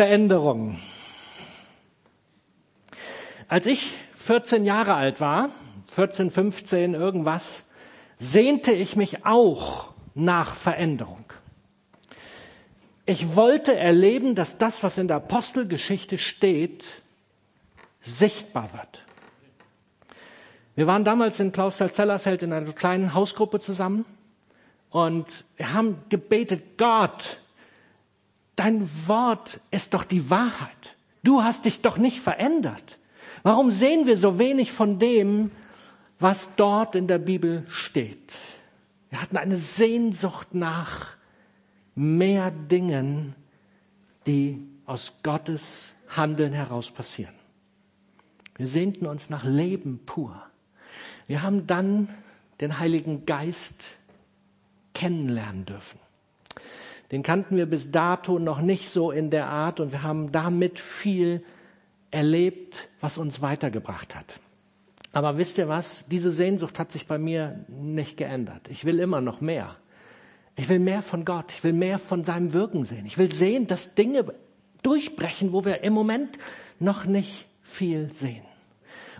Veränderung. Als ich 14 Jahre alt war, 14, 15, irgendwas, sehnte ich mich auch nach Veränderung. Ich wollte erleben, dass das, was in der Apostelgeschichte steht, sichtbar wird. Wir waren damals in Klausthal-Zellerfeld in einer kleinen Hausgruppe zusammen und wir haben gebetet, Gott, dein Wort ist doch die Wahrheit. Du hast dich doch nicht verändert. Warum sehen wir so wenig von dem, was dort in der Bibel steht? Wir hatten eine Sehnsucht nach mehr Dingen, die aus Gottes Handeln heraus passieren. Wir sehnten uns nach Leben pur. Wir haben dann den Heiligen Geist kennenlernen dürfen. Den kannten wir bis dato noch nicht so in der Art und wir haben damit viel erlebt, was uns weitergebracht hat. Aber wisst ihr was? Diese Sehnsucht hat sich bei mir nicht geändert. Ich will immer noch mehr. Ich will mehr von Gott. Ich will mehr von seinem Wirken sehen. Ich will sehen, dass Dinge durchbrechen, wo wir im Moment noch nicht viel sehen.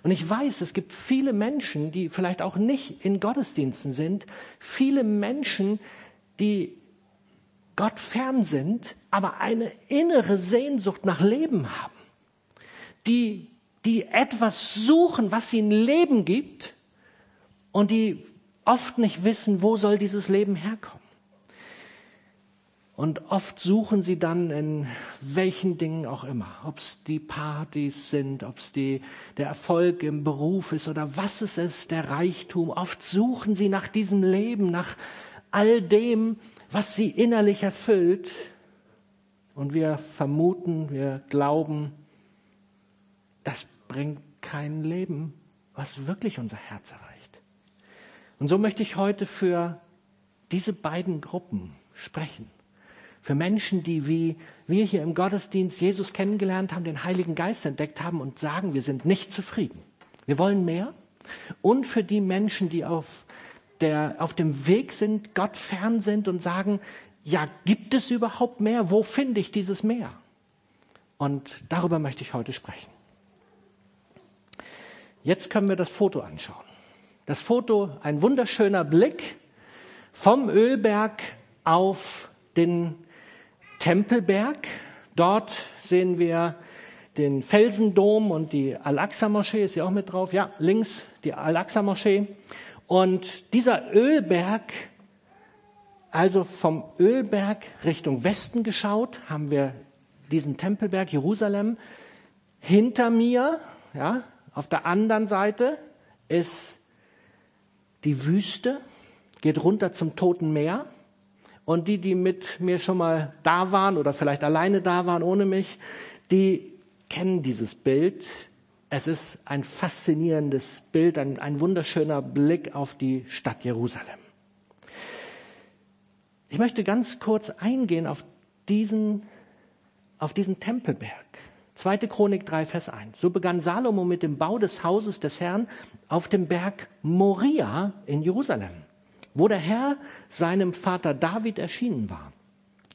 Und ich weiß, es gibt viele Menschen, die vielleicht auch nicht in Gottesdiensten sind, viele Menschen, die Gott fern sind, aber eine innere Sehnsucht nach Leben haben, die, die etwas suchen, was ihnen Leben gibt und die oft nicht wissen, wo soll dieses Leben herkommen. Und oft suchen sie dann in welchen Dingen auch immer, ob es die Partys sind, ob es der Erfolg im Beruf ist oder was es ist, der Reichtum. Oft suchen sie nach diesem Leben, nach all dem, was sie innerlich erfüllt. Und wir vermuten, wir glauben, das bringt kein Leben, was wirklich unser Herz erreicht. Und so möchte ich heute für diese beiden Gruppen sprechen für Menschen, die wie wir hier im Gottesdienst Jesus kennengelernt haben, den Heiligen Geist entdeckt haben und sagen, wir sind nicht zufrieden. Wir wollen mehr. Und für die Menschen, die auf, der, auf dem Weg sind, Gott fern sind und sagen, ja, gibt es überhaupt mehr? Wo finde ich dieses Meer? Und darüber möchte ich heute sprechen. Jetzt können wir das Foto anschauen. Das Foto, ein wunderschöner Blick vom Ölberg auf den Tempelberg. Dort sehen wir den Felsendom und die Al-Aqsa-Moschee ist ja auch mit drauf. Ja, links die Al-Aqsa-Moschee. Und dieser Ölberg, also vom Ölberg Richtung Westen geschaut, haben wir diesen Tempelberg Jerusalem. Hinter mir, ja, auf der anderen Seite ist die Wüste, geht runter zum Toten Meer. Und die, die mit mir schon mal da waren oder vielleicht alleine da waren ohne mich, die kennen dieses Bild. Es ist ein faszinierendes Bild, ein, ein wunderschöner Blick auf die Stadt Jerusalem. Ich möchte ganz kurz eingehen auf diesen, auf diesen Tempelberg. Zweite Chronik 3, Vers 1. So begann Salomo mit dem Bau des Hauses des Herrn auf dem Berg Moria in Jerusalem wo der Herr seinem Vater David erschienen war.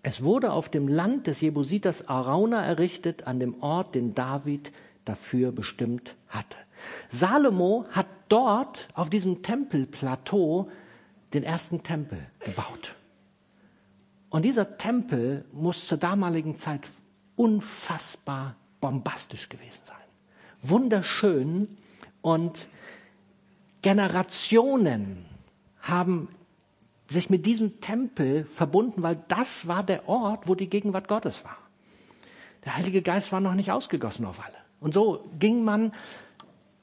Es wurde auf dem Land des Jebusiters Arauna errichtet, an dem Ort, den David dafür bestimmt hatte. Salomo hat dort auf diesem Tempelplateau den ersten Tempel gebaut. Und dieser Tempel muss zur damaligen Zeit unfassbar bombastisch gewesen sein. Wunderschön und Generationen haben sich mit diesem Tempel verbunden, weil das war der Ort, wo die Gegenwart Gottes war. Der Heilige Geist war noch nicht ausgegossen auf alle. Und so ging man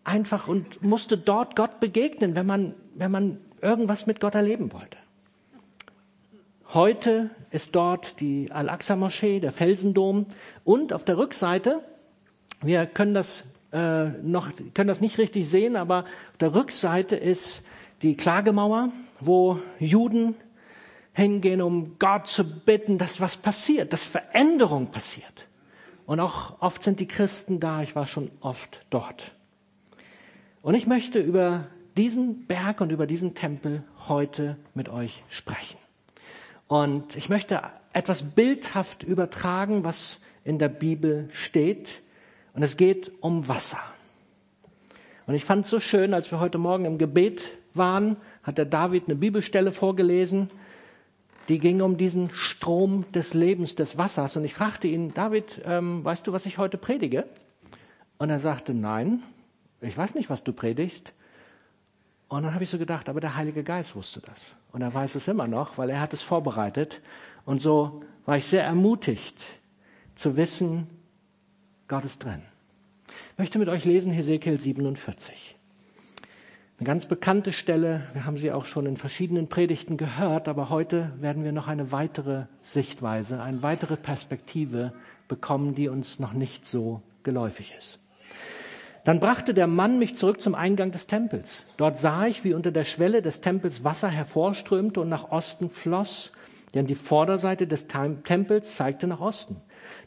einfach und musste dort Gott begegnen, wenn man, wenn man irgendwas mit Gott erleben wollte. Heute ist dort die Al-Aqsa-Moschee, der Felsendom und auf der Rückseite, wir können das äh, noch, können das nicht richtig sehen, aber auf der Rückseite ist die Klagemauer, wo Juden hingehen, um Gott zu bitten, dass was passiert, dass Veränderung passiert. Und auch oft sind die Christen da, ich war schon oft dort. Und ich möchte über diesen Berg und über diesen Tempel heute mit euch sprechen. Und ich möchte etwas bildhaft übertragen, was in der Bibel steht. Und es geht um Wasser. Und ich fand es so schön, als wir heute Morgen im Gebet waren, hat der David eine Bibelstelle vorgelesen, die ging um diesen Strom des Lebens, des Wassers. Und ich fragte ihn, David, ähm, weißt du, was ich heute predige? Und er sagte, nein, ich weiß nicht, was du predigst. Und dann habe ich so gedacht, aber der Heilige Geist wusste das. Und er weiß es immer noch, weil er hat es vorbereitet. Und so war ich sehr ermutigt zu wissen, Gott ist drin. Ich möchte mit euch lesen Hesekiel 47. Eine ganz bekannte Stelle, wir haben sie auch schon in verschiedenen Predigten gehört, aber heute werden wir noch eine weitere Sichtweise, eine weitere Perspektive bekommen, die uns noch nicht so geläufig ist. Dann brachte der Mann mich zurück zum Eingang des Tempels. Dort sah ich, wie unter der Schwelle des Tempels Wasser hervorströmte und nach Osten floss, denn die Vorderseite des Tempels zeigte nach Osten.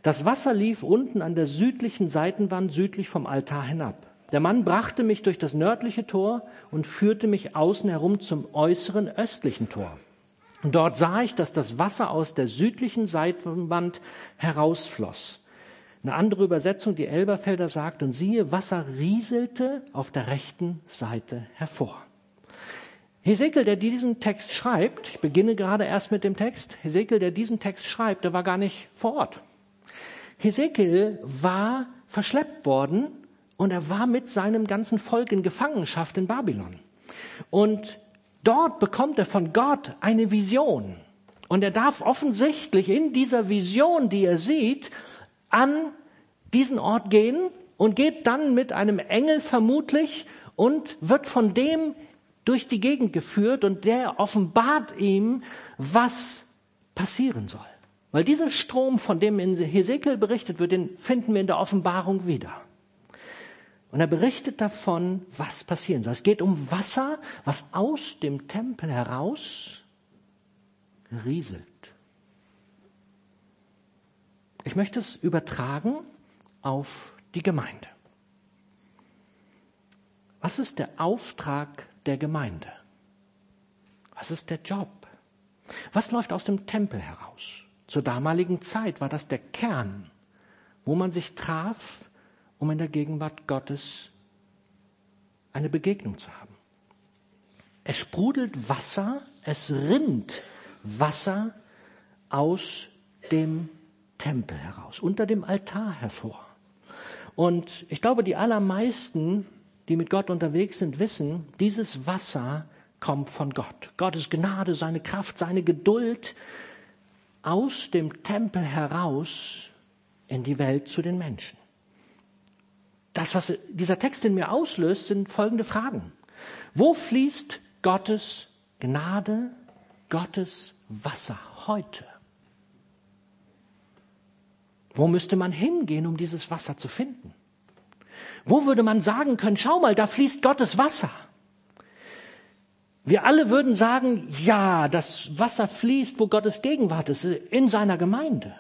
Das Wasser lief unten an der südlichen Seitenwand südlich vom Altar hinab. Der Mann brachte mich durch das nördliche Tor und führte mich außen herum zum äußeren östlichen Tor. Dort sah ich, dass das Wasser aus der südlichen Seitenwand herausfloss. Eine andere Übersetzung, die Elberfelder sagt, und siehe, Wasser rieselte auf der rechten Seite hervor. Hesekiel, der diesen Text schreibt, ich beginne gerade erst mit dem Text, Hesekiel, der diesen Text schreibt, der war gar nicht vor Ort. Hesekiel war verschleppt worden und er war mit seinem ganzen Volk in Gefangenschaft in Babylon. Und dort bekommt er von Gott eine Vision. Und er darf offensichtlich in dieser Vision, die er sieht, an diesen Ort gehen und geht dann mit einem Engel vermutlich und wird von dem durch die Gegend geführt und der offenbart ihm, was passieren soll. Weil dieser Strom, von dem in Hesekiel berichtet wird, den finden wir in der Offenbarung wieder. Und er berichtet davon, was passieren soll. Es geht um Wasser, was aus dem Tempel heraus rieselt. Ich möchte es übertragen auf die Gemeinde. Was ist der Auftrag der Gemeinde? Was ist der Job? Was läuft aus dem Tempel heraus? Zur damaligen Zeit war das der Kern, wo man sich traf, um in der Gegenwart Gottes eine Begegnung zu haben. Es sprudelt Wasser, es rinnt Wasser aus dem Tempel heraus, unter dem Altar hervor. Und ich glaube, die allermeisten, die mit Gott unterwegs sind, wissen, dieses Wasser kommt von Gott. Gottes Gnade, seine Kraft, seine Geduld aus dem Tempel heraus in die Welt zu den Menschen das, was dieser Text in mir auslöst, sind folgende Fragen. Wo fließt Gottes Gnade, Gottes Wasser heute? Wo müsste man hingehen, um dieses Wasser zu finden? Wo würde man sagen können, schau mal, da fließt Gottes Wasser? Wir alle würden sagen, ja, das Wasser fließt, wo Gottes Gegenwart ist, in seiner Gemeinde.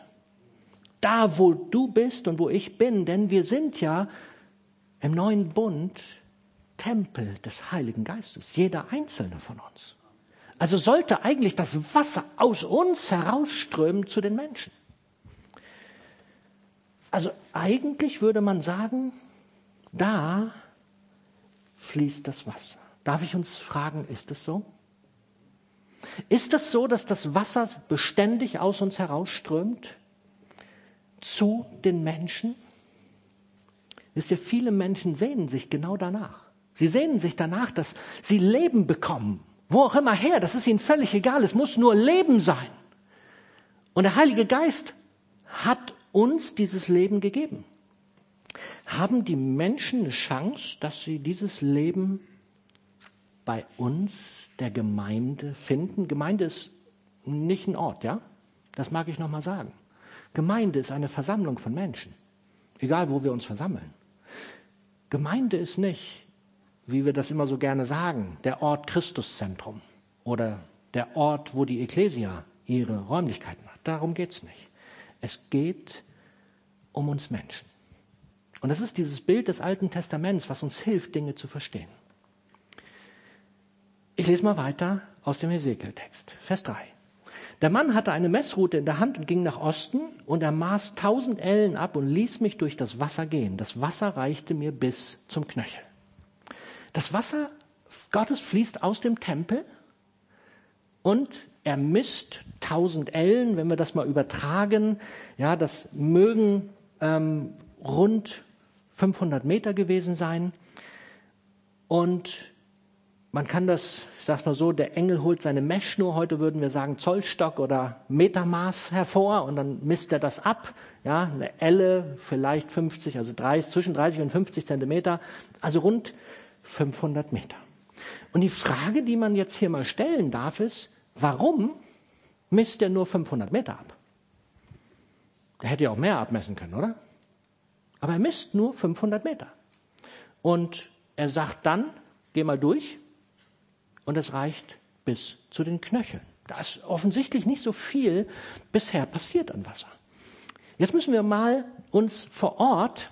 Da, wo du bist und wo ich bin, denn wir sind ja im neuen Bund Tempel des Heiligen Geistes, jeder einzelne von uns. Also sollte eigentlich das Wasser aus uns herausströmen zu den Menschen. Also eigentlich würde man sagen, da fließt das Wasser. Darf ich uns fragen, ist es so? Ist es so, dass das Wasser beständig aus uns herausströmt zu den Menschen? Wisst ihr, viele Menschen sehnen sich genau danach. Sie sehnen sich danach, dass sie Leben bekommen. Wo auch immer her, das ist ihnen völlig egal. Es muss nur Leben sein. Und der Heilige Geist hat uns dieses Leben gegeben. Haben die Menschen eine Chance, dass sie dieses Leben bei uns, der Gemeinde, finden? Gemeinde ist nicht ein Ort, ja? Das mag ich nochmal sagen. Gemeinde ist eine Versammlung von Menschen. Egal, wo wir uns versammeln. Gemeinde ist nicht, wie wir das immer so gerne sagen, der Ort Christuszentrum oder der Ort, wo die Ekklesia ihre Räumlichkeiten hat. Darum geht es nicht. Es geht um uns Menschen. Und das ist dieses Bild des Alten Testaments, was uns hilft, Dinge zu verstehen. Ich lese mal weiter aus dem Hesekiel-Text, Vers 3. Der Mann hatte eine Messroute in der Hand und ging nach Osten und er maß tausend Ellen ab und ließ mich durch das Wasser gehen. Das Wasser reichte mir bis zum Knöchel. Das Wasser Gottes fließt aus dem Tempel und er misst tausend Ellen, wenn wir das mal übertragen. Ja, das mögen ähm, rund 500 Meter gewesen sein. Und man kann das, ich sag's mal so, der Engel holt seine Messschnur, heute würden wir sagen Zollstock oder Metermaß hervor und dann misst er das ab. Ja, eine Elle, vielleicht 50, also 30, zwischen 30 und 50 Zentimeter, also rund 500 Meter. Und die Frage, die man jetzt hier mal stellen darf, ist, warum misst er nur 500 Meter ab? Er hätte ja auch mehr abmessen können, oder? Aber er misst nur 500 Meter. Und er sagt dann, geh mal durch, und es reicht bis zu den Knöcheln. Da ist offensichtlich nicht so viel bisher passiert an Wasser. Jetzt müssen wir mal uns vor Ort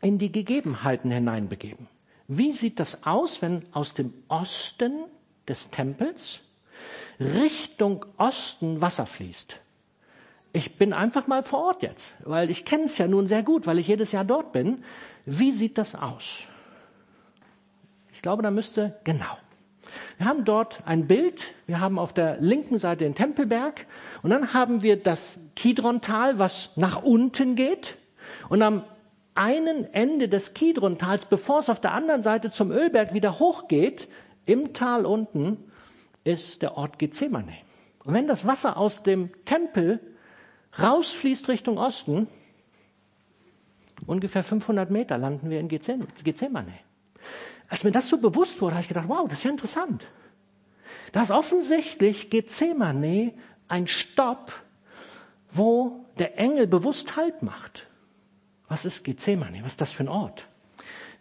in die Gegebenheiten hineinbegeben. Wie sieht das aus, wenn aus dem Osten des Tempels Richtung Osten Wasser fließt? Ich bin einfach mal vor Ort jetzt, weil ich kenne es ja nun sehr gut, weil ich jedes Jahr dort bin. Wie sieht das aus? Ich glaube, da müsste genau. Wir haben dort ein Bild. Wir haben auf der linken Seite den Tempelberg und dann haben wir das Kidrontal, was nach unten geht. Und am einen Ende des Kidrontals, bevor es auf der anderen Seite zum Ölberg wieder hochgeht, im Tal unten, ist der Ort Gethsemane. Und wenn das Wasser aus dem Tempel rausfließt Richtung Osten, ungefähr 500 Meter landen wir in Gethsemane. Als mir das so bewusst wurde, habe ich gedacht, wow, das ist ja interessant. Da ist offensichtlich Gethsemane ein Stopp, wo der Engel bewusst Halt macht. Was ist Gethsemane? Was ist das für ein Ort?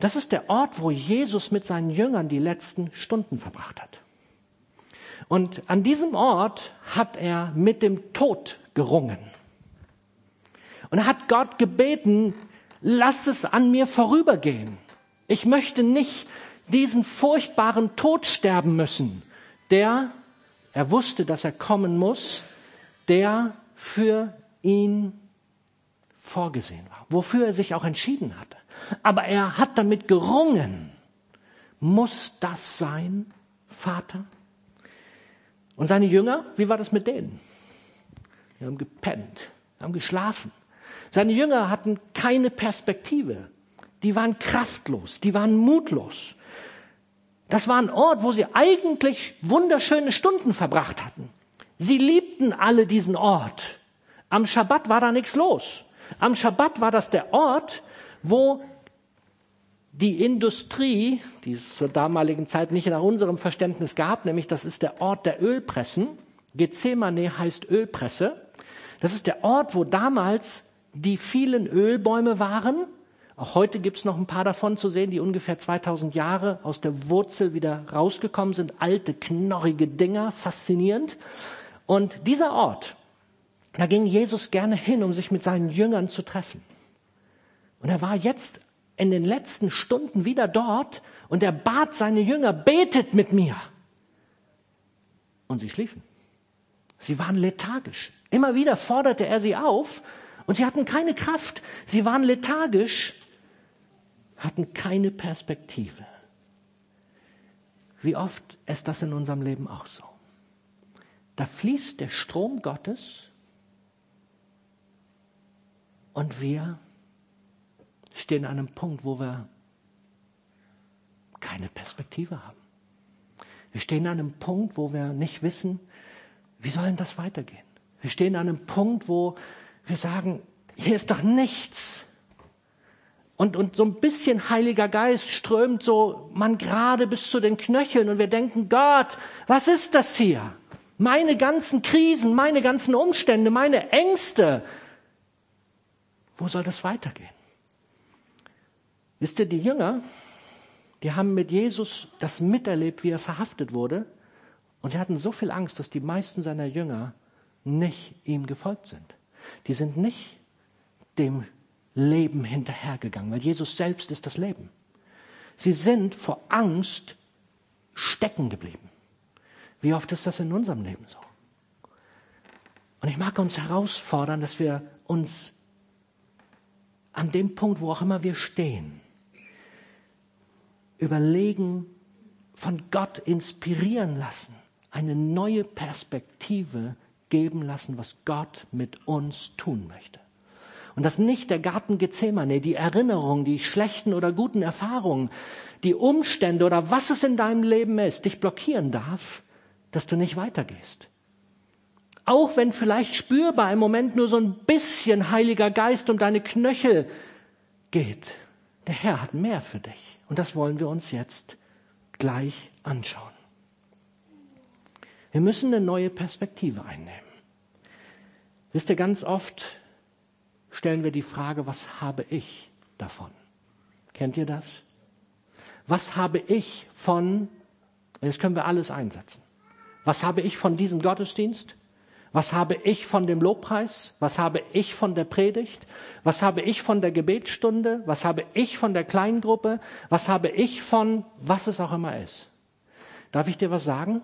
Das ist der Ort, wo Jesus mit seinen Jüngern die letzten Stunden verbracht hat. Und an diesem Ort hat er mit dem Tod gerungen. Und er hat Gott gebeten, lass es an mir vorübergehen. Ich möchte nicht diesen furchtbaren Tod sterben müssen, der, er wusste, dass er kommen muss, der für ihn vorgesehen war, wofür er sich auch entschieden hatte. Aber er hat damit gerungen. Muss das sein, Vater? Und seine Jünger, wie war das mit denen? Die haben gepennt, haben geschlafen. Seine Jünger hatten keine Perspektive. Die waren kraftlos, die waren mutlos. Das war ein Ort, wo sie eigentlich wunderschöne Stunden verbracht hatten. Sie liebten alle diesen Ort. Am Schabbat war da nichts los. Am Schabbat war das der Ort, wo die Industrie, die es zur damaligen Zeit nicht nach unserem Verständnis gab, nämlich das ist der Ort der Ölpressen. Gethsemane heißt Ölpresse. Das ist der Ort, wo damals die vielen Ölbäume waren auch heute gibt es noch ein paar davon zu sehen, die ungefähr 2000 Jahre aus der Wurzel wieder rausgekommen sind. Alte, knorrige Dinger, faszinierend. Und dieser Ort, da ging Jesus gerne hin, um sich mit seinen Jüngern zu treffen. Und er war jetzt in den letzten Stunden wieder dort und er bat seine Jünger, betet mit mir. Und sie schliefen. Sie waren lethargisch. Immer wieder forderte er sie auf und sie hatten keine Kraft. Sie waren lethargisch hatten keine Perspektive. Wie oft ist das in unserem Leben auch so? Da fließt der Strom Gottes und wir stehen an einem Punkt, wo wir keine Perspektive haben. Wir stehen an einem Punkt, wo wir nicht wissen, wie soll denn das weitergehen? Wir stehen an einem Punkt, wo wir sagen, hier ist doch nichts. Und, und so ein bisschen Heiliger Geist strömt so man gerade bis zu den Knöcheln und wir denken, Gott, was ist das hier? Meine ganzen Krisen, meine ganzen Umstände, meine Ängste. Wo soll das weitergehen? Wisst ihr, die Jünger, die haben mit Jesus das miterlebt, wie er verhaftet wurde. Und sie hatten so viel Angst, dass die meisten seiner Jünger nicht ihm gefolgt sind. Die sind nicht dem Leben hinterhergegangen, weil Jesus selbst ist das Leben. Sie sind vor Angst stecken geblieben. Wie oft ist das in unserem Leben so? Und ich mag uns herausfordern, dass wir uns an dem Punkt, wo auch immer wir stehen, überlegen, von Gott inspirieren lassen, eine neue Perspektive geben lassen, was Gott mit uns tun möchte. Und dass nicht der Garten Gethsemane, die Erinnerungen, die schlechten oder guten Erfahrungen, die Umstände oder was es in deinem Leben ist, dich blockieren darf, dass du nicht weitergehst. Auch wenn vielleicht spürbar im Moment nur so ein bisschen Heiliger Geist um deine Knöchel geht. Der Herr hat mehr für dich. Und das wollen wir uns jetzt gleich anschauen. Wir müssen eine neue Perspektive einnehmen. Wisst ihr, ganz oft stellen wir die Frage, was habe ich davon? Kennt ihr das? Was habe ich von, jetzt können wir alles einsetzen. Was habe ich von diesem Gottesdienst? Was habe ich von dem Lobpreis? Was habe ich von der Predigt? Was habe ich von der Gebetsstunde? Was habe ich von der Kleingruppe? Was habe ich von was es auch immer ist? Darf ich dir was sagen?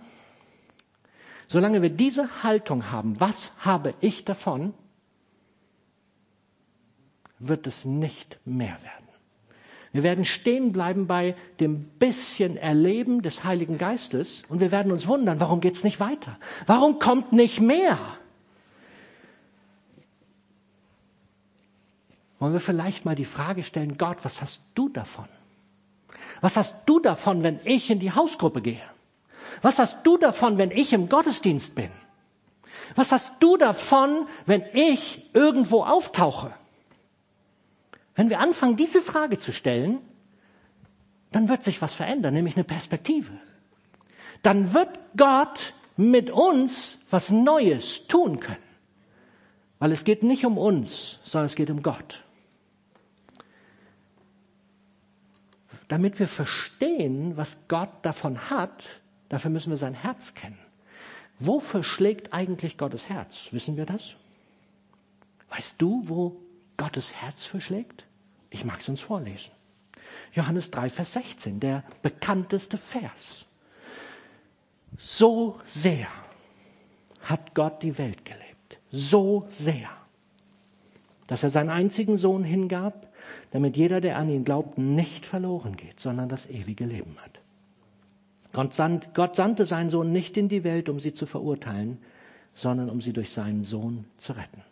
Solange wir diese Haltung haben, was habe ich davon, wird es nicht mehr werden. Wir werden stehen bleiben bei dem bisschen Erleben des Heiligen Geistes und wir werden uns wundern, warum geht's nicht weiter? Warum kommt nicht mehr? Wollen wir vielleicht mal die Frage stellen, Gott, was hast du davon? Was hast du davon, wenn ich in die Hausgruppe gehe? Was hast du davon, wenn ich im Gottesdienst bin? Was hast du davon, wenn ich irgendwo auftauche? Wenn wir anfangen, diese Frage zu stellen, dann wird sich was verändern, nämlich eine Perspektive. Dann wird Gott mit uns was Neues tun können. Weil es geht nicht um uns, sondern es geht um Gott. Damit wir verstehen, was Gott davon hat, dafür müssen wir sein Herz kennen. Wofür schlägt eigentlich Gottes Herz? Wissen wir das? Weißt du, wo Gottes Herz verschlägt? Ich mag es uns vorlesen. Johannes 3, Vers 16, der bekannteste Vers. So sehr hat Gott die Welt gelebt. So sehr, dass er seinen einzigen Sohn hingab, damit jeder, der an ihn glaubt, nicht verloren geht, sondern das ewige Leben hat. Gott sandte seinen Sohn nicht in die Welt, um sie zu verurteilen, sondern um sie durch seinen Sohn zu retten.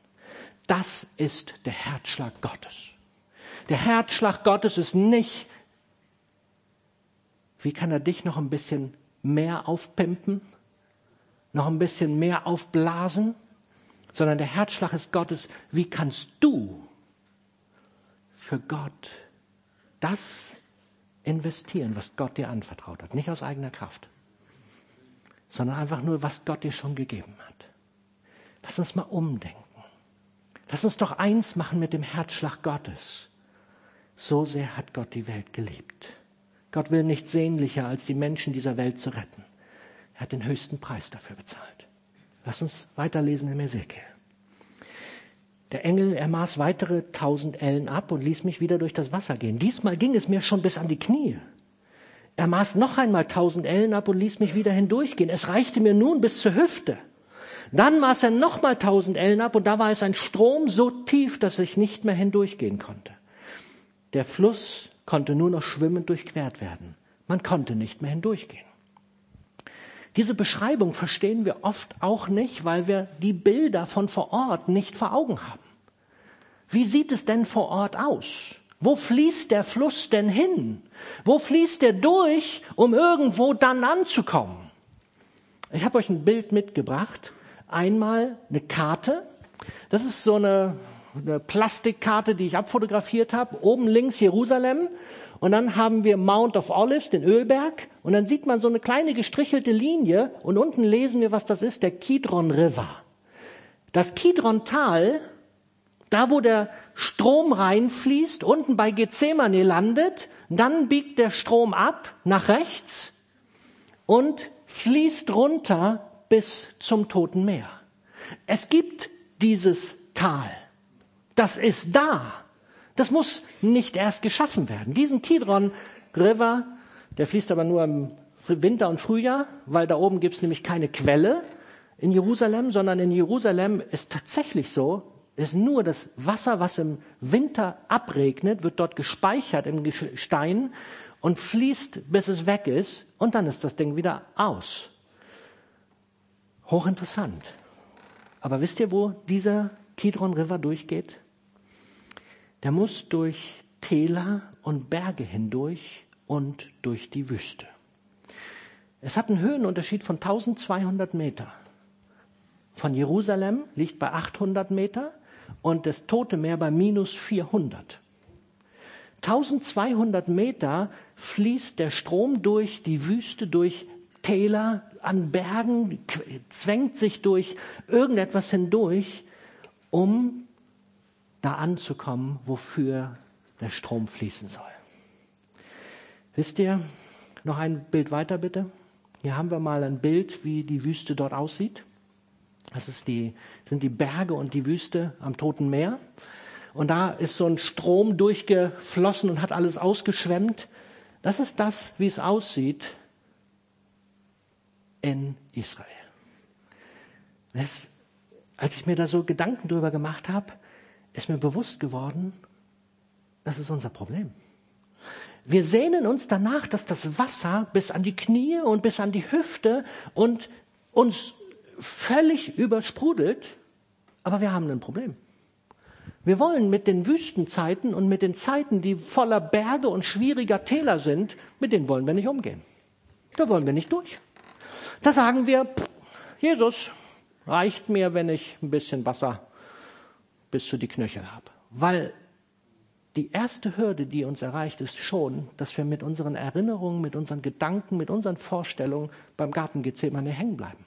Das ist der Herzschlag Gottes. Der Herzschlag Gottes ist nicht, wie kann er dich noch ein bisschen mehr aufpimpen, noch ein bisschen mehr aufblasen, sondern der Herzschlag ist Gottes, wie kannst du für Gott das investieren, was Gott dir anvertraut hat, nicht aus eigener Kraft, sondern einfach nur, was Gott dir schon gegeben hat. Lass uns mal umdenken. Lass uns doch eins machen mit dem Herzschlag Gottes. So sehr hat Gott die Welt geliebt. Gott will nicht sehnlicher, als die Menschen dieser Welt zu retten. Er hat den höchsten Preis dafür bezahlt. Lass uns weiterlesen im Ezekiel. Der Engel, er maß weitere tausend Ellen ab und ließ mich wieder durch das Wasser gehen. Diesmal ging es mir schon bis an die Knie. Er maß noch einmal tausend Ellen ab und ließ mich wieder hindurchgehen. Es reichte mir nun bis zur Hüfte. Dann maß er nochmal tausend Ellen ab und da war es ein Strom so tief, dass ich nicht mehr hindurchgehen konnte. Der Fluss konnte nur noch schwimmend durchquert werden. Man konnte nicht mehr hindurchgehen. Diese Beschreibung verstehen wir oft auch nicht, weil wir die Bilder von vor Ort nicht vor Augen haben. Wie sieht es denn vor Ort aus? Wo fließt der Fluss denn hin? Wo fließt er durch, um irgendwo dann anzukommen? Ich habe euch ein Bild mitgebracht. Einmal eine Karte. Das ist so eine eine Plastikkarte, die ich abfotografiert habe. Oben links Jerusalem. Und dann haben wir Mount of Olives, den Ölberg. Und dann sieht man so eine kleine gestrichelte Linie. Und unten lesen wir, was das ist, der Kidron River. Das Kidron-Tal, da wo der Strom reinfließt, unten bei Gethsemane landet, dann biegt der Strom ab nach rechts und fließt runter bis zum Toten Meer. Es gibt dieses Tal. Das ist da. Das muss nicht erst geschaffen werden. Diesen Kidron River, der fließt aber nur im Winter und Frühjahr, weil da oben gibt's nämlich keine Quelle. in Jerusalem, sondern in Jerusalem ist tatsächlich so, ist nur das Wasser, was im Winter abregnet, wird dort gespeichert im Stein und fließt, bis es weg ist, und dann ist das Ding wieder aus. Hochinteressant. Aber wisst ihr, wo dieser Kidron River durchgeht? Der muss durch Täler und Berge hindurch und durch die Wüste. Es hat einen Höhenunterschied von 1200 Meter. Von Jerusalem liegt bei 800 Meter und das Tote Meer bei minus 400. 1200 Meter fließt der Strom durch die Wüste, durch Täler, an Bergen, zwängt sich durch irgendetwas hindurch, um da anzukommen, wofür der Strom fließen soll. Wisst ihr, noch ein Bild weiter bitte. Hier haben wir mal ein Bild, wie die Wüste dort aussieht. Das ist die, sind die Berge und die Wüste am Toten Meer. Und da ist so ein Strom durchgeflossen und hat alles ausgeschwemmt. Das ist das, wie es aussieht in Israel. Das, als ich mir da so Gedanken drüber gemacht habe, ist mir bewusst geworden, das ist unser Problem. Wir sehnen uns danach, dass das Wasser bis an die Knie und bis an die Hüfte und uns völlig übersprudelt, aber wir haben ein Problem. Wir wollen mit den Wüstenzeiten und mit den Zeiten, die voller Berge und schwieriger Täler sind, mit denen wollen wir nicht umgehen. Da wollen wir nicht durch. Da sagen wir, Jesus, reicht mir, wenn ich ein bisschen Wasser bis zu die Knöchel habe. Weil die erste Hürde, die uns erreicht, ist schon, dass wir mit unseren Erinnerungen, mit unseren Gedanken, mit unseren Vorstellungen beim Garten Gethsemane hängen bleiben.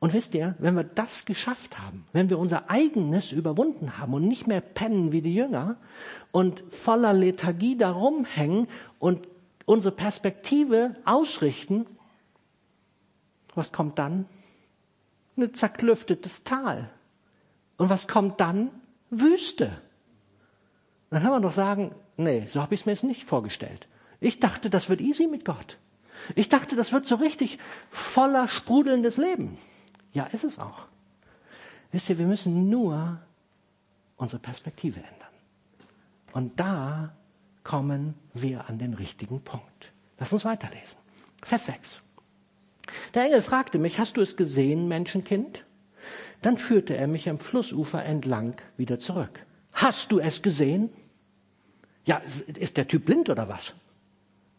Und wisst ihr, wenn wir das geschafft haben, wenn wir unser eigenes überwunden haben und nicht mehr pennen wie die Jünger und voller Lethargie darum hängen und unsere Perspektive ausrichten, was kommt dann? Ein zerklüftetes Tal. Und was kommt dann? Wüste dann kann man doch sagen, nee, so habe ich es mir jetzt nicht vorgestellt. Ich dachte, das wird easy mit Gott. Ich dachte, das wird so richtig voller sprudelndes Leben. Ja, ist es auch. Wisst ihr, wir müssen nur unsere Perspektive ändern. Und da kommen wir an den richtigen Punkt. Lass uns weiterlesen. Vers 6. Der Engel fragte mich, hast du es gesehen, Menschenkind? Dann führte er mich am Flussufer entlang wieder zurück. Hast du es gesehen? Ja, ist der Typ blind oder was?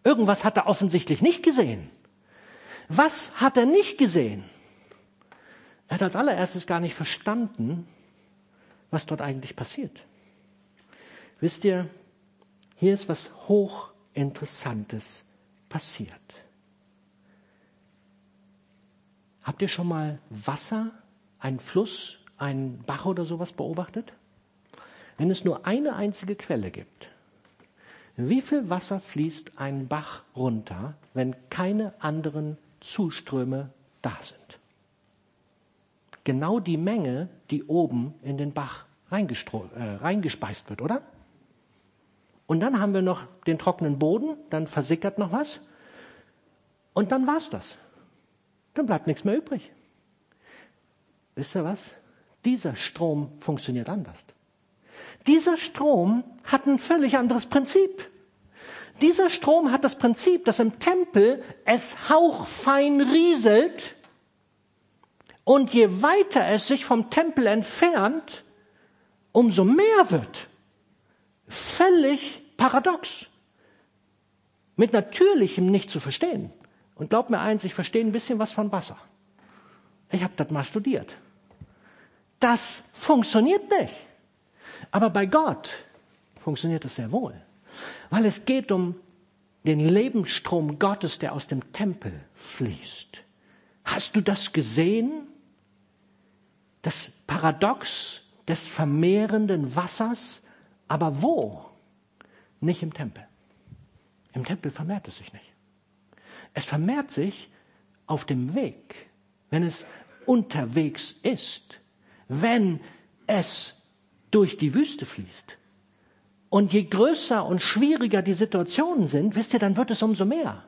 Irgendwas hat er offensichtlich nicht gesehen. Was hat er nicht gesehen? Er hat als allererstes gar nicht verstanden, was dort eigentlich passiert. Wisst ihr, hier ist was hochinteressantes passiert. Habt ihr schon mal Wasser, einen Fluss, einen Bach oder sowas beobachtet? Wenn es nur eine einzige Quelle gibt, wie viel Wasser fließt ein Bach runter, wenn keine anderen Zuströme da sind? Genau die Menge, die oben in den Bach äh, reingespeist wird, oder? Und dann haben wir noch den trockenen Boden, dann versickert noch was. Und dann war's das. Dann bleibt nichts mehr übrig. Wisst ihr was? Dieser Strom funktioniert anders. Dieser Strom hat ein völlig anderes Prinzip. Dieser Strom hat das Prinzip, dass im Tempel es hauchfein rieselt und je weiter es sich vom Tempel entfernt, umso mehr wird. Völlig paradox. Mit natürlichem nicht zu verstehen. Und glaub mir eins, ich verstehe ein bisschen was von Wasser. Ich habe das mal studiert. Das funktioniert nicht. Aber bei Gott funktioniert das sehr wohl, weil es geht um den Lebensstrom Gottes, der aus dem Tempel fließt. Hast du das gesehen? Das Paradox des vermehrenden Wassers, aber wo? Nicht im Tempel. Im Tempel vermehrt es sich nicht. Es vermehrt sich auf dem Weg, wenn es unterwegs ist, wenn es durch die Wüste fließt. Und je größer und schwieriger die Situationen sind, wisst ihr, dann wird es umso mehr.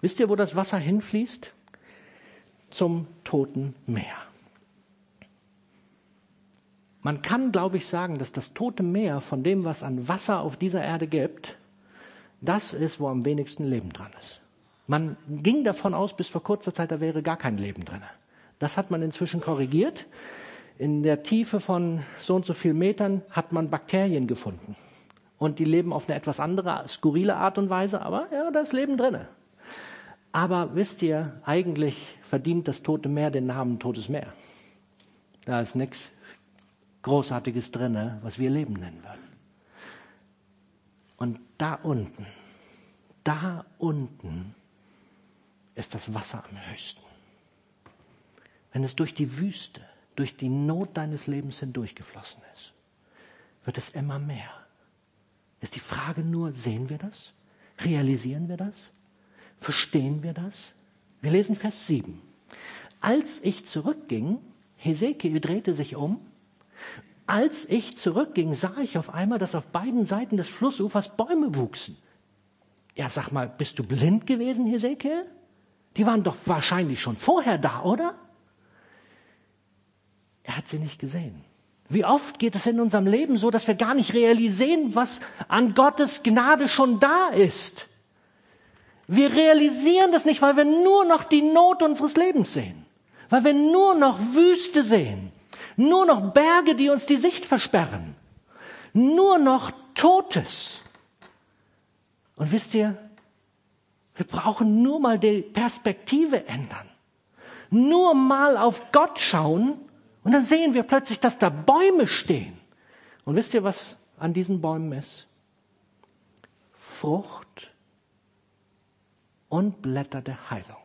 Wisst ihr, wo das Wasser hinfließt? zum Toten Meer. Man kann, glaube ich, sagen, dass das Tote Meer von dem, was an Wasser auf dieser Erde gibt, das ist, wo am wenigsten Leben dran ist. Man ging davon aus, bis vor kurzer Zeit, da wäre gar kein Leben drin. Das hat man inzwischen korrigiert. In der Tiefe von so und so vielen Metern hat man Bakterien gefunden. Und die leben auf eine etwas andere, skurrile Art und Weise, aber ja, da ist Leben drin. Aber wisst ihr, eigentlich verdient das Tote Meer den Namen Totes Meer. Da ist nichts Großartiges drin, was wir Leben nennen würden. Und da unten, da unten ist das Wasser am höchsten. Wenn es durch die Wüste, durch die Not deines Lebens hindurchgeflossen ist, wird es immer mehr. Ist die Frage nur, sehen wir das? Realisieren wir das? Verstehen wir das? Wir lesen Vers 7. Als ich zurückging, Hesekiel drehte sich um, als ich zurückging, sah ich auf einmal, dass auf beiden Seiten des Flussufers Bäume wuchsen. Ja, sag mal, bist du blind gewesen, Hesekiel? Die waren doch wahrscheinlich schon vorher da, oder? Er hat sie nicht gesehen. Wie oft geht es in unserem Leben so, dass wir gar nicht realisieren, was an Gottes Gnade schon da ist? Wir realisieren das nicht, weil wir nur noch die Not unseres Lebens sehen, weil wir nur noch Wüste sehen, nur noch Berge, die uns die Sicht versperren, nur noch Totes. Und wisst ihr, wir brauchen nur mal die Perspektive ändern. Nur mal auf Gott schauen und dann sehen wir plötzlich, dass da Bäume stehen. Und wisst ihr, was an diesen Bäumen ist? Frucht und Blätter der Heilung.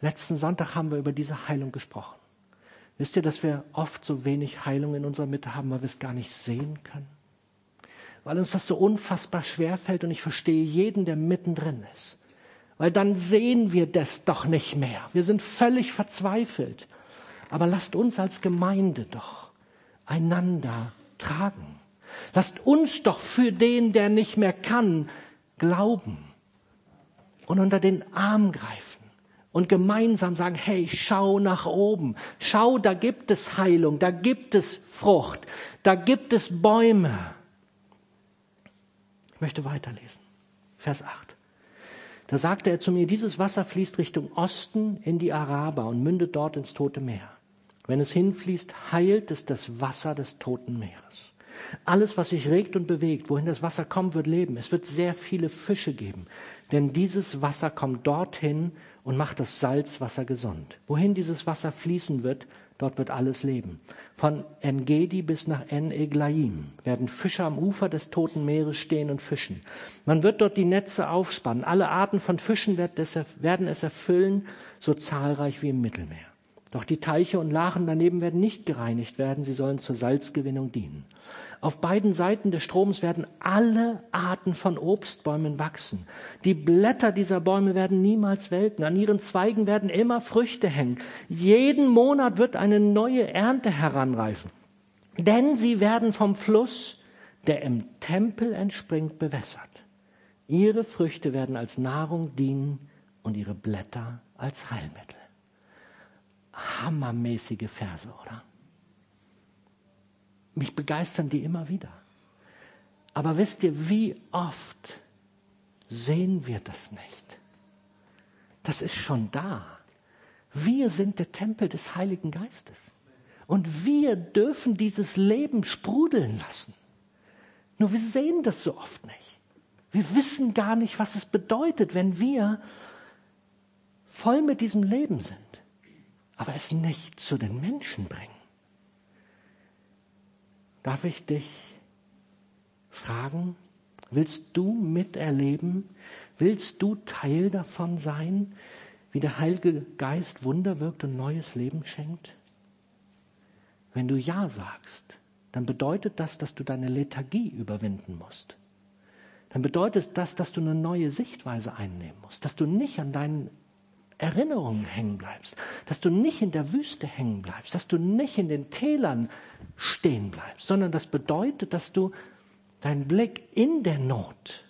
Letzten Sonntag haben wir über diese Heilung gesprochen. Wisst ihr, dass wir oft so wenig Heilung in unserer Mitte haben, weil wir es gar nicht sehen können? weil uns das so unfassbar schwer fällt und ich verstehe jeden, der mittendrin ist. Weil dann sehen wir das doch nicht mehr. Wir sind völlig verzweifelt. Aber lasst uns als Gemeinde doch einander tragen. Lasst uns doch für den, der nicht mehr kann, glauben und unter den Arm greifen und gemeinsam sagen, hey, schau nach oben, schau, da gibt es Heilung, da gibt es Frucht, da gibt es Bäume möchte weiterlesen. Vers 8. Da sagte er zu mir, dieses Wasser fließt Richtung Osten in die Araber und mündet dort ins Tote Meer. Wenn es hinfließt, heilt es das Wasser des Toten Meeres. Alles, was sich regt und bewegt, wohin das Wasser kommt, wird leben. Es wird sehr viele Fische geben, denn dieses Wasser kommt dorthin und macht das Salzwasser gesund. Wohin dieses Wasser fließen wird, Dort wird alles leben. Von En-Gedi bis nach En-Eglaim werden Fischer am Ufer des Toten Meeres stehen und fischen. Man wird dort die Netze aufspannen. Alle Arten von Fischen werden es erfüllen, so zahlreich wie im Mittelmeer. Doch die Teiche und Lachen daneben werden nicht gereinigt werden, sie sollen zur Salzgewinnung dienen. Auf beiden Seiten des Stroms werden alle Arten von Obstbäumen wachsen. Die Blätter dieser Bäume werden niemals welken. An ihren Zweigen werden immer Früchte hängen. Jeden Monat wird eine neue Ernte heranreifen. Denn sie werden vom Fluss, der im Tempel entspringt, bewässert. Ihre Früchte werden als Nahrung dienen und ihre Blätter als Heilmittel. Hammermäßige Verse, oder? Mich begeistern die immer wieder. Aber wisst ihr, wie oft sehen wir das nicht? Das ist schon da. Wir sind der Tempel des Heiligen Geistes. Und wir dürfen dieses Leben sprudeln lassen. Nur wir sehen das so oft nicht. Wir wissen gar nicht, was es bedeutet, wenn wir voll mit diesem Leben sind, aber es nicht zu den Menschen bringen. Darf ich dich fragen, willst du miterleben, willst du Teil davon sein, wie der Heilige Geist Wunder wirkt und neues Leben schenkt? Wenn du Ja sagst, dann bedeutet das, dass du deine Lethargie überwinden musst. Dann bedeutet das, dass du eine neue Sichtweise einnehmen musst, dass du nicht an deinen Erinnerungen hängen bleibst, dass du nicht in der Wüste hängen bleibst, dass du nicht in den Tälern stehen bleibst, sondern das bedeutet, dass du deinen Blick in der Not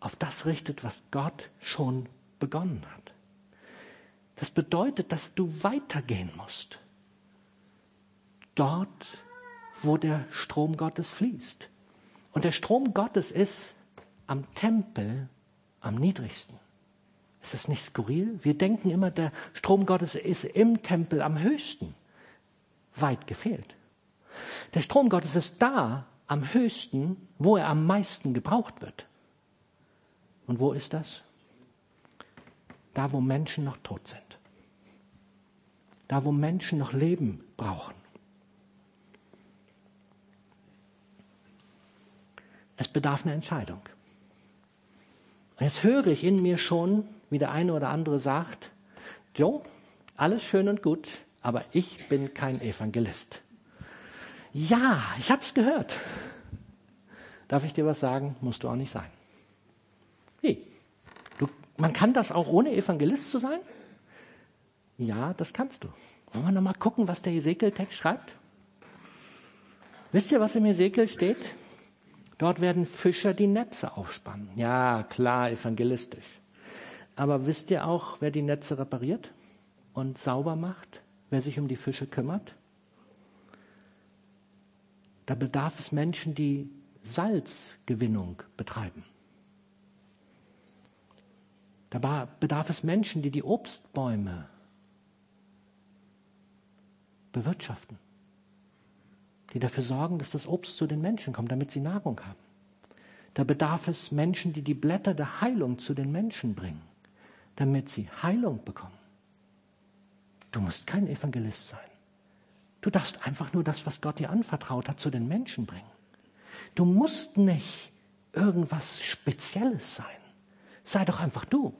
auf das richtet, was Gott schon begonnen hat. Das bedeutet, dass du weitergehen musst. Dort, wo der Strom Gottes fließt. Und der Strom Gottes ist am Tempel am niedrigsten. Ist das nicht skurril? Wir denken immer, der Strom Gottes ist im Tempel am höchsten. Weit gefehlt. Der Strom Gottes ist da am höchsten, wo er am meisten gebraucht wird. Und wo ist das? Da, wo Menschen noch tot sind. Da, wo Menschen noch Leben brauchen. Es bedarf einer Entscheidung. Jetzt höre ich in mir schon, wie der eine oder andere sagt, Joe, alles schön und gut, aber ich bin kein Evangelist. Ja, ich habe es gehört. Darf ich dir was sagen? Musst du auch nicht sein. Wie? Du, man kann das auch ohne Evangelist zu sein? Ja, das kannst du. Wollen wir nochmal gucken, was der Ezekiel-Text schreibt? Wisst ihr, was im Ezekiel steht? Dort werden Fischer die Netze aufspannen. Ja, klar, evangelistisch. Aber wisst ihr auch, wer die Netze repariert und sauber macht? Wer sich um die Fische kümmert? Da bedarf es Menschen, die Salzgewinnung betreiben. Da bedarf es Menschen, die die Obstbäume bewirtschaften, die dafür sorgen, dass das Obst zu den Menschen kommt, damit sie Nahrung haben. Da bedarf es Menschen, die die Blätter der Heilung zu den Menschen bringen damit sie Heilung bekommen. Du musst kein Evangelist sein. Du darfst einfach nur das, was Gott dir anvertraut hat, zu den Menschen bringen. Du musst nicht irgendwas Spezielles sein. Sei doch einfach du.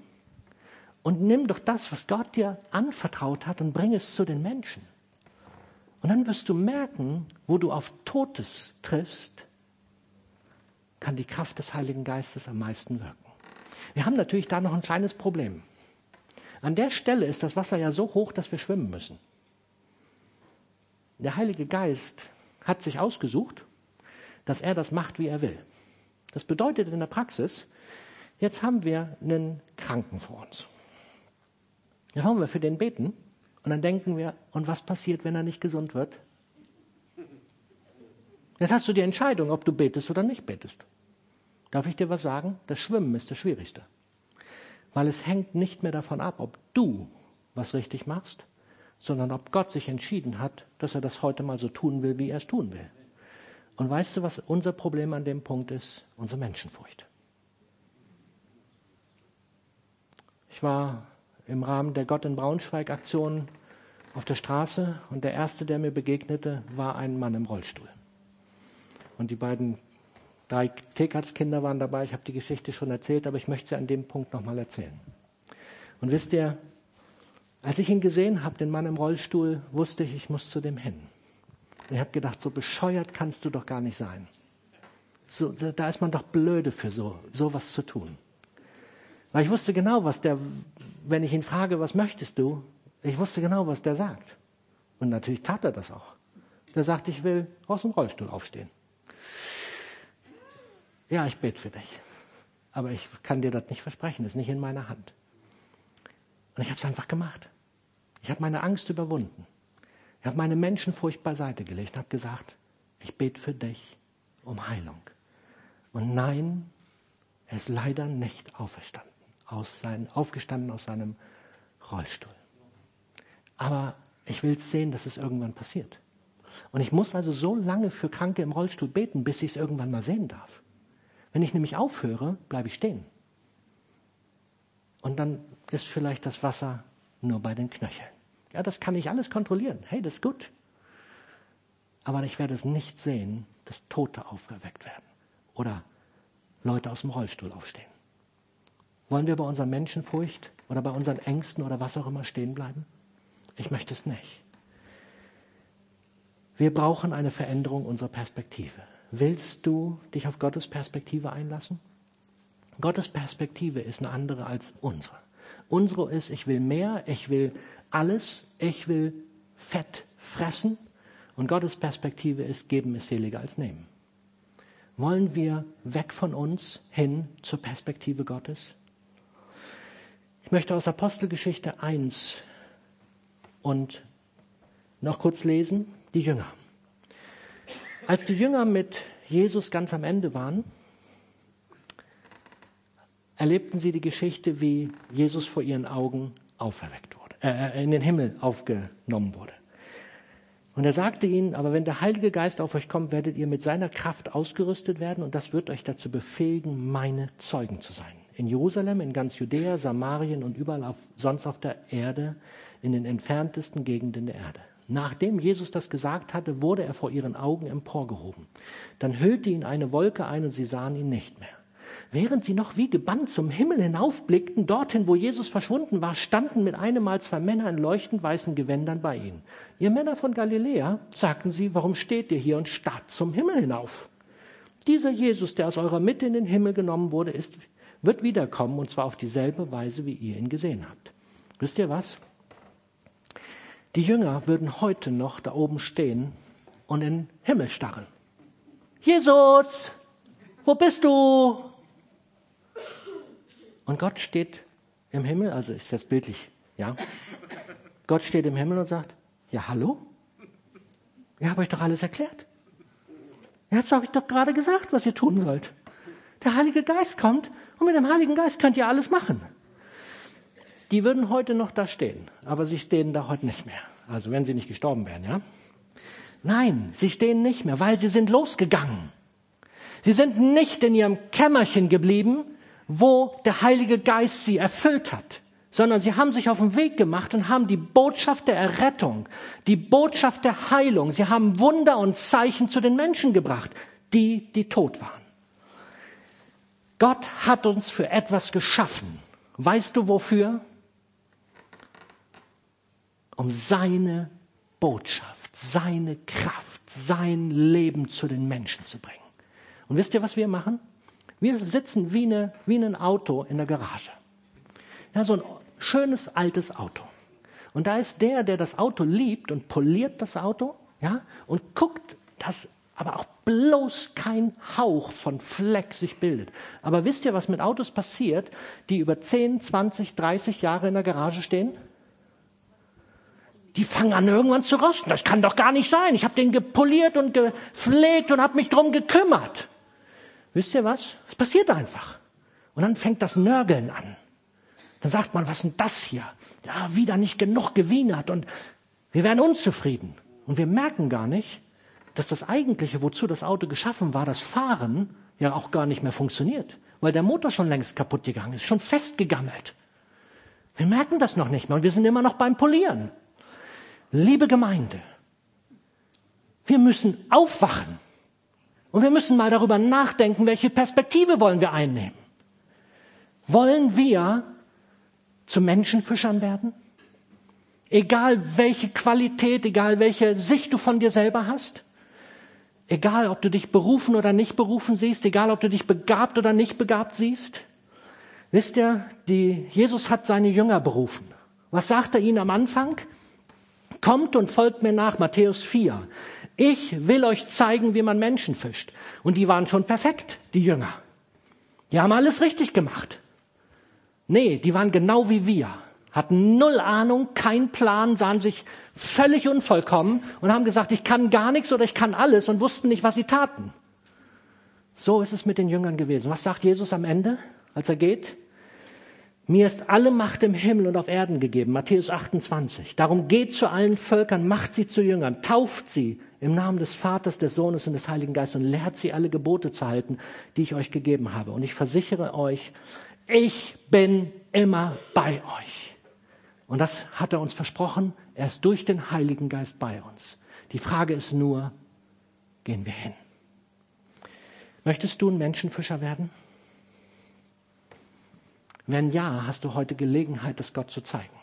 Und nimm doch das, was Gott dir anvertraut hat und bring es zu den Menschen. Und dann wirst du merken, wo du auf Totes triffst, kann die Kraft des Heiligen Geistes am meisten wirken. Wir haben natürlich da noch ein kleines Problem. An der Stelle ist das Wasser ja so hoch, dass wir schwimmen müssen. Der Heilige Geist hat sich ausgesucht, dass er das macht, wie er will. Das bedeutet in der Praxis, jetzt haben wir einen Kranken vor uns. Jetzt wollen wir für den beten und dann denken wir, und was passiert, wenn er nicht gesund wird? Jetzt hast du die Entscheidung, ob du betest oder nicht betest. Darf ich dir was sagen? Das Schwimmen ist das Schwierigste. Weil es hängt nicht mehr davon ab, ob du was richtig machst, sondern ob Gott sich entschieden hat, dass er das heute mal so tun will, wie er es tun will. Und weißt du, was unser Problem an dem Punkt ist? Unsere Menschenfurcht. Ich war im Rahmen der Gott in Braunschweig Aktion auf der Straße und der erste, der mir begegnete, war ein Mann im Rollstuhl. Und die beiden Drei Teekatz-Kinder waren dabei. Ich habe die Geschichte schon erzählt, aber ich möchte sie an dem Punkt nochmal erzählen. Und wisst ihr, als ich ihn gesehen habe, den Mann im Rollstuhl, wusste ich, ich muss zu dem hin. Ich habe gedacht, so bescheuert kannst du doch gar nicht sein. So, da ist man doch blöde für so sowas zu tun. Weil ich wusste genau, was der, wenn ich ihn frage, was möchtest du, ich wusste genau, was der sagt. Und natürlich tat er das auch. Der sagt, ich will aus dem Rollstuhl aufstehen. Ja, ich bete für dich. Aber ich kann dir das nicht versprechen, das ist nicht in meiner Hand. Und ich habe es einfach gemacht. Ich habe meine Angst überwunden. Ich habe meine Menschenfurcht beiseite gelegt und habe gesagt, ich bete für dich um Heilung. Und nein, er ist leider nicht auferstanden, aus sein, aufgestanden aus seinem Rollstuhl. Aber ich will sehen, dass es irgendwann passiert. Und ich muss also so lange für Kranke im Rollstuhl beten, bis ich es irgendwann mal sehen darf. Wenn ich nämlich aufhöre, bleibe ich stehen. Und dann ist vielleicht das Wasser nur bei den Knöcheln. Ja, das kann ich alles kontrollieren. Hey, das ist gut. Aber ich werde es nicht sehen, dass Tote aufgeweckt werden oder Leute aus dem Rollstuhl aufstehen. Wollen wir bei unserer Menschenfurcht oder bei unseren Ängsten oder was auch immer stehen bleiben? Ich möchte es nicht. Wir brauchen eine Veränderung unserer Perspektive. Willst du dich auf Gottes Perspektive einlassen? Gottes Perspektive ist eine andere als unsere. Unsere ist, ich will mehr, ich will alles, ich will Fett fressen. Und Gottes Perspektive ist, geben ist seliger als nehmen. Wollen wir weg von uns hin zur Perspektive Gottes? Ich möchte aus Apostelgeschichte 1 und noch kurz lesen, die Jünger. Als die Jünger mit Jesus ganz am Ende waren, erlebten sie die Geschichte, wie Jesus vor ihren Augen auferweckt wurde, äh, in den Himmel aufgenommen wurde. Und er sagte ihnen, aber wenn der Heilige Geist auf euch kommt, werdet ihr mit seiner Kraft ausgerüstet werden und das wird euch dazu befähigen, meine Zeugen zu sein. In Jerusalem, in ganz Judäa, Samarien und überall auf, sonst auf der Erde, in den entferntesten Gegenden der Erde. Nachdem Jesus das gesagt hatte, wurde er vor ihren Augen emporgehoben. Dann hüllte ihn eine Wolke ein und sie sahen ihn nicht mehr. Während sie noch wie gebannt zum Himmel hinaufblickten, dorthin, wo Jesus verschwunden war, standen mit einem Mal zwei Männer in leuchtend weißen Gewändern bei ihnen. Ihr Männer von Galiläa, sagten sie, warum steht ihr hier und starrt zum Himmel hinauf? Dieser Jesus, der aus eurer Mitte in den Himmel genommen wurde, ist, wird wiederkommen, und zwar auf dieselbe Weise, wie ihr ihn gesehen habt. Wisst ihr was? Die Jünger würden heute noch da oben stehen und in den Himmel starren. Jesus, wo bist du? Und Gott steht im Himmel, also ist das bildlich, ja. Gott steht im Himmel und sagt, ja, hallo? Ihr habt euch doch alles erklärt. Ihr habt euch doch gerade gesagt, was ihr tun sollt. Der Heilige Geist kommt und mit dem Heiligen Geist könnt ihr alles machen. Die würden heute noch da stehen, aber sie stehen da heute nicht mehr. Also wenn sie nicht gestorben wären, ja? Nein, sie stehen nicht mehr, weil sie sind losgegangen. Sie sind nicht in ihrem Kämmerchen geblieben, wo der Heilige Geist sie erfüllt hat, sondern sie haben sich auf den Weg gemacht und haben die Botschaft der Errettung, die Botschaft der Heilung, sie haben Wunder und Zeichen zu den Menschen gebracht, die, die tot waren. Gott hat uns für etwas geschaffen. Weißt du wofür? Um seine Botschaft, seine Kraft, sein Leben zu den Menschen zu bringen. Und wisst ihr, was wir machen? Wir sitzen wie, eine, wie ein Auto in der Garage. Ja, so ein schönes altes Auto. Und da ist der, der das Auto liebt und poliert das Auto, ja, und guckt, dass aber auch bloß kein Hauch von Fleck sich bildet. Aber wisst ihr, was mit Autos passiert, die über 10, 20, 30 Jahre in der Garage stehen? Die fangen an irgendwann zu rosten. Das kann doch gar nicht sein. Ich habe den gepoliert und gepflegt und habe mich drum gekümmert. Wisst ihr was? Es passiert einfach. Und dann fängt das Nörgeln an. Dann sagt man, was denn das hier? Ja, wieder nicht genug gewienert und wir werden unzufrieden. Und wir merken gar nicht, dass das eigentliche, wozu das Auto geschaffen war, das Fahren, ja auch gar nicht mehr funktioniert. Weil der Motor schon längst kaputt gegangen ist, schon festgegammelt. Wir merken das noch nicht mehr und wir sind immer noch beim Polieren. Liebe Gemeinde, wir müssen aufwachen. Und wir müssen mal darüber nachdenken, welche Perspektive wollen wir einnehmen. Wollen wir zu Menschenfischern werden? Egal welche Qualität, egal welche Sicht du von dir selber hast? Egal ob du dich berufen oder nicht berufen siehst, egal ob du dich begabt oder nicht begabt siehst? Wisst ihr, die, Jesus hat seine Jünger berufen. Was sagt er ihnen am Anfang? Kommt und folgt mir nach, Matthäus 4. Ich will euch zeigen, wie man Menschen fischt. Und die waren schon perfekt, die Jünger. Die haben alles richtig gemacht. Nee, die waren genau wie wir. Hatten null Ahnung, kein Plan, sahen sich völlig unvollkommen und haben gesagt, ich kann gar nichts oder ich kann alles und wussten nicht, was sie taten. So ist es mit den Jüngern gewesen. Was sagt Jesus am Ende, als er geht? Mir ist alle Macht im Himmel und auf Erden gegeben. Matthäus 28. Darum geht zu allen Völkern, macht sie zu Jüngern, tauft sie im Namen des Vaters, des Sohnes und des Heiligen Geistes und lehrt sie alle Gebote zu halten, die ich euch gegeben habe. Und ich versichere euch, ich bin immer bei euch. Und das hat er uns versprochen. Er ist durch den Heiligen Geist bei uns. Die Frage ist nur, gehen wir hin? Möchtest du ein Menschenfischer werden? Wenn ja, hast du heute Gelegenheit, das Gott zu zeigen.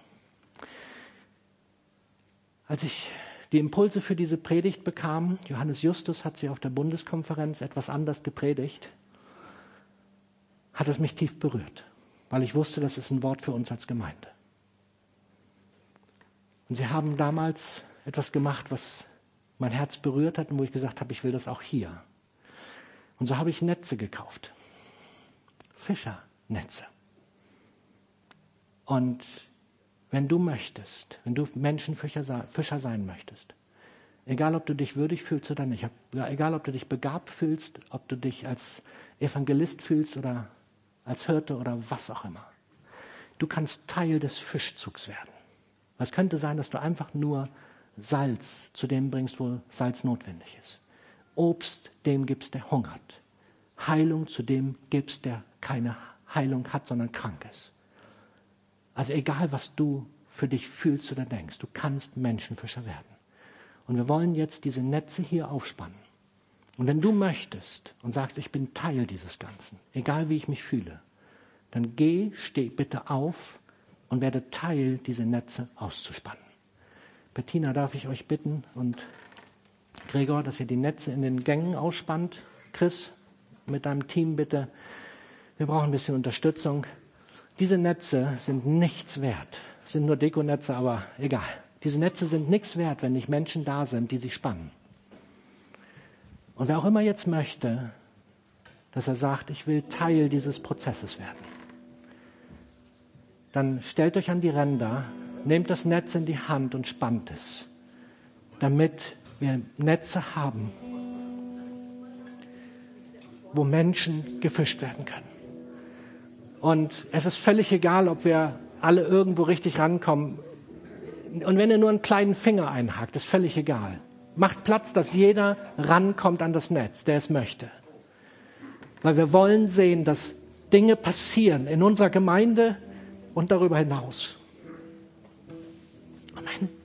Als ich die Impulse für diese Predigt bekam. Johannes Justus hat sie auf der Bundeskonferenz etwas anders gepredigt. Hat es mich tief berührt, weil ich wusste, das ist ein Wort für uns als Gemeinde. Und sie haben damals etwas gemacht, was mein Herz berührt hat und wo ich gesagt habe, ich will das auch hier. Und so habe ich Netze gekauft. Fischernetze. Und wenn du möchtest, wenn du Menschenfischer sein möchtest, egal ob du dich würdig fühlst oder nicht, egal ob du dich begabt fühlst, ob du dich als Evangelist fühlst oder als Hirte oder was auch immer, du kannst Teil des Fischzugs werden. Es könnte sein, dass du einfach nur Salz zu dem bringst, wo Salz notwendig ist. Obst dem gibst, der hungert. Heilung zu dem gibst, der keine Heilung hat, sondern krank ist. Also egal, was du für dich fühlst oder denkst, du kannst Menschenfischer werden. Und wir wollen jetzt diese Netze hier aufspannen. Und wenn du möchtest und sagst, ich bin Teil dieses Ganzen, egal wie ich mich fühle, dann geh, steh bitte auf und werde Teil, diese Netze auszuspannen. Bettina, darf ich euch bitten und Gregor, dass ihr die Netze in den Gängen ausspannt. Chris, mit deinem Team bitte. Wir brauchen ein bisschen Unterstützung. Diese Netze sind nichts wert. Sind nur Dekonetze, aber egal. Diese Netze sind nichts wert, wenn nicht Menschen da sind, die sie spannen. Und wer auch immer jetzt möchte, dass er sagt, ich will Teil dieses Prozesses werden, dann stellt euch an die Ränder, nehmt das Netz in die Hand und spannt es, damit wir Netze haben, wo Menschen gefischt werden können. Und es ist völlig egal, ob wir alle irgendwo richtig rankommen. Und wenn ihr nur einen kleinen Finger einhakt, ist völlig egal. Macht Platz, dass jeder rankommt an das Netz, der es möchte. Weil wir wollen sehen, dass Dinge passieren in unserer Gemeinde und darüber hinaus. Amen.